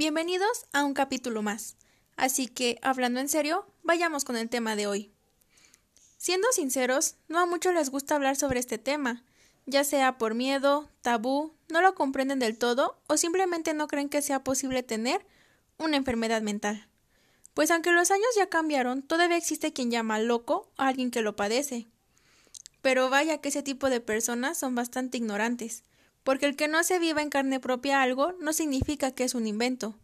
Bienvenidos a un capítulo más. Así que, hablando en serio, vayamos con el tema de hoy. Siendo sinceros, no a muchos les gusta hablar sobre este tema, ya sea por miedo, tabú, no lo comprenden del todo o simplemente no creen que sea posible tener una enfermedad mental. Pues aunque los años ya cambiaron, todavía existe quien llama loco a alguien que lo padece. Pero vaya que ese tipo de personas son bastante ignorantes, porque el que no se viva en carne propia algo no significa que es un invento.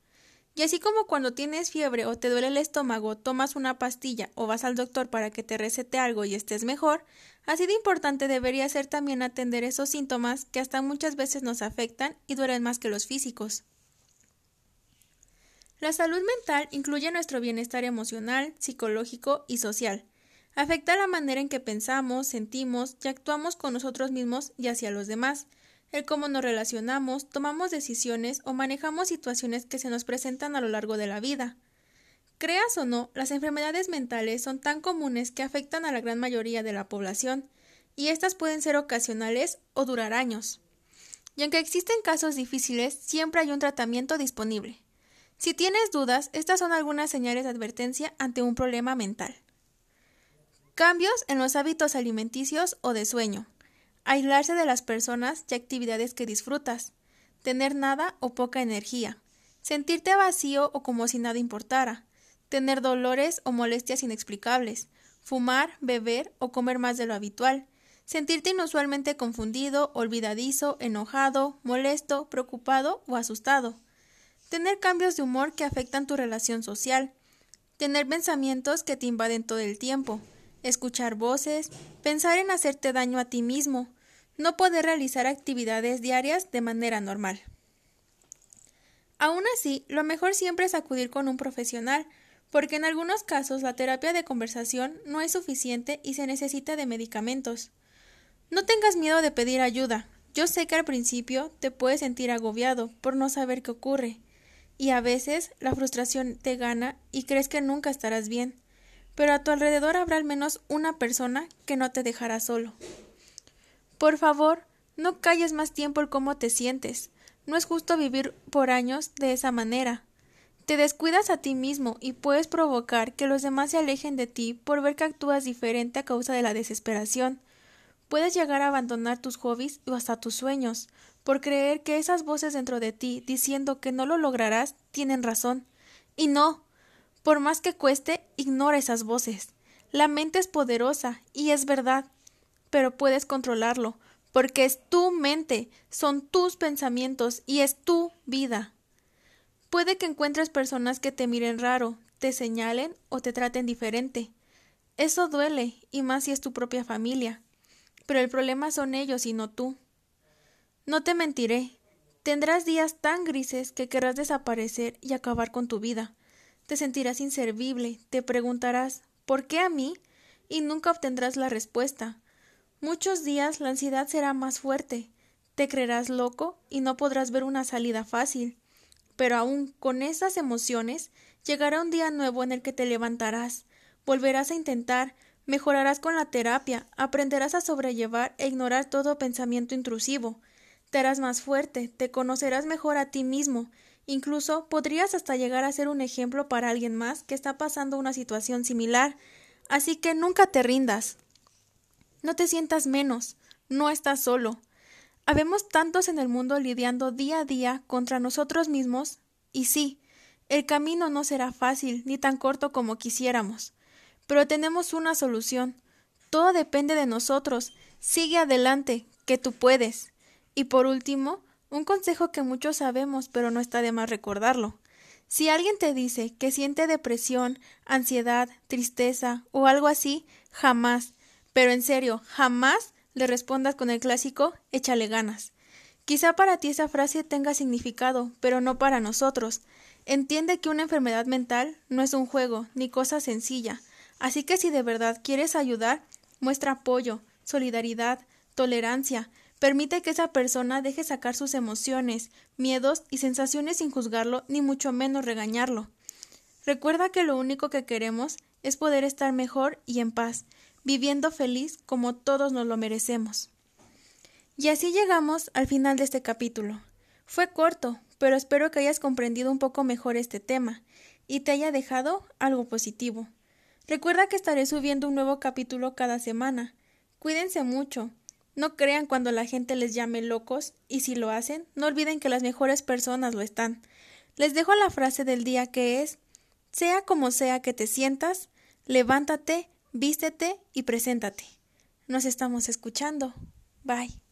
Y así como cuando tienes fiebre o te duele el estómago, tomas una pastilla o vas al doctor para que te recete algo y estés mejor, así de importante debería ser también atender esos síntomas que hasta muchas veces nos afectan y duelen más que los físicos. La salud mental incluye nuestro bienestar emocional, psicológico y social. Afecta la manera en que pensamos, sentimos y actuamos con nosotros mismos y hacia los demás el cómo nos relacionamos, tomamos decisiones o manejamos situaciones que se nos presentan a lo largo de la vida. Creas o no, las enfermedades mentales son tan comunes que afectan a la gran mayoría de la población, y estas pueden ser ocasionales o durar años. Y aunque existen casos difíciles, siempre hay un tratamiento disponible. Si tienes dudas, estas son algunas señales de advertencia ante un problema mental. Cambios en los hábitos alimenticios o de sueño aislarse de las personas y actividades que disfrutas, tener nada o poca energía, sentirte vacío o como si nada importara, tener dolores o molestias inexplicables, fumar, beber o comer más de lo habitual, sentirte inusualmente confundido, olvidadizo, enojado, molesto, preocupado o asustado, tener cambios de humor que afectan tu relación social, tener pensamientos que te invaden todo el tiempo, escuchar voces, pensar en hacerte daño a ti mismo, no poder realizar actividades diarias de manera normal. Aún así, lo mejor siempre es acudir con un profesional, porque en algunos casos la terapia de conversación no es suficiente y se necesita de medicamentos. No tengas miedo de pedir ayuda. Yo sé que al principio te puedes sentir agobiado por no saber qué ocurre, y a veces la frustración te gana y crees que nunca estarás bien, pero a tu alrededor habrá al menos una persona que no te dejará solo. Por favor, no calles más tiempo el cómo te sientes. No es justo vivir por años de esa manera. Te descuidas a ti mismo y puedes provocar que los demás se alejen de ti por ver que actúas diferente a causa de la desesperación. Puedes llegar a abandonar tus hobbies o hasta tus sueños, por creer que esas voces dentro de ti diciendo que no lo lograrás tienen razón. Y no. Por más que cueste, ignora esas voces. La mente es poderosa y es verdad pero puedes controlarlo, porque es tu mente, son tus pensamientos y es tu vida. Puede que encuentres personas que te miren raro, te señalen o te traten diferente. Eso duele, y más si es tu propia familia. Pero el problema son ellos y no tú. No te mentiré. Tendrás días tan grises que querrás desaparecer y acabar con tu vida. Te sentirás inservible, te preguntarás ¿por qué a mí? y nunca obtendrás la respuesta. Muchos días la ansiedad será más fuerte, te creerás loco y no podrás ver una salida fácil. Pero aún con esas emociones llegará un día nuevo en el que te levantarás, volverás a intentar, mejorarás con la terapia, aprenderás a sobrellevar e ignorar todo pensamiento intrusivo, te harás más fuerte, te conocerás mejor a ti mismo, incluso podrías hasta llegar a ser un ejemplo para alguien más que está pasando una situación similar, así que nunca te rindas. No te sientas menos, no estás solo. Habemos tantos en el mundo lidiando día a día contra nosotros mismos, y sí, el camino no será fácil ni tan corto como quisiéramos, pero tenemos una solución. Todo depende de nosotros. Sigue adelante, que tú puedes. Y por último, un consejo que muchos sabemos, pero no está de más recordarlo. Si alguien te dice que siente depresión, ansiedad, tristeza o algo así, jamás, pero en serio, jamás le respondas con el clásico échale ganas. Quizá para ti esa frase tenga significado, pero no para nosotros. Entiende que una enfermedad mental no es un juego ni cosa sencilla, así que si de verdad quieres ayudar, muestra apoyo, solidaridad, tolerancia, permite que esa persona deje sacar sus emociones, miedos y sensaciones sin juzgarlo ni mucho menos regañarlo. Recuerda que lo único que queremos es poder estar mejor y en paz, viviendo feliz como todos nos lo merecemos. Y así llegamos al final de este capítulo. Fue corto, pero espero que hayas comprendido un poco mejor este tema y te haya dejado algo positivo. Recuerda que estaré subiendo un nuevo capítulo cada semana. Cuídense mucho. No crean cuando la gente les llame locos y si lo hacen, no olviden que las mejores personas lo están. Les dejo la frase del día que es sea como sea que te sientas, levántate, vístete y preséntate. Nos estamos escuchando. Bye.